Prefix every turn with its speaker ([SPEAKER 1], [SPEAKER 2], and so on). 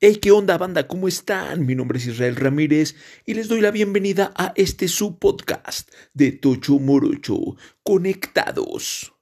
[SPEAKER 1] Hey, ¿qué onda, banda? ¿Cómo están? Mi nombre es Israel Ramírez y les doy la bienvenida a este su podcast de Tocho Morocho. Conectados.